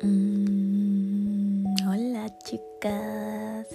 Mm, hola chicas.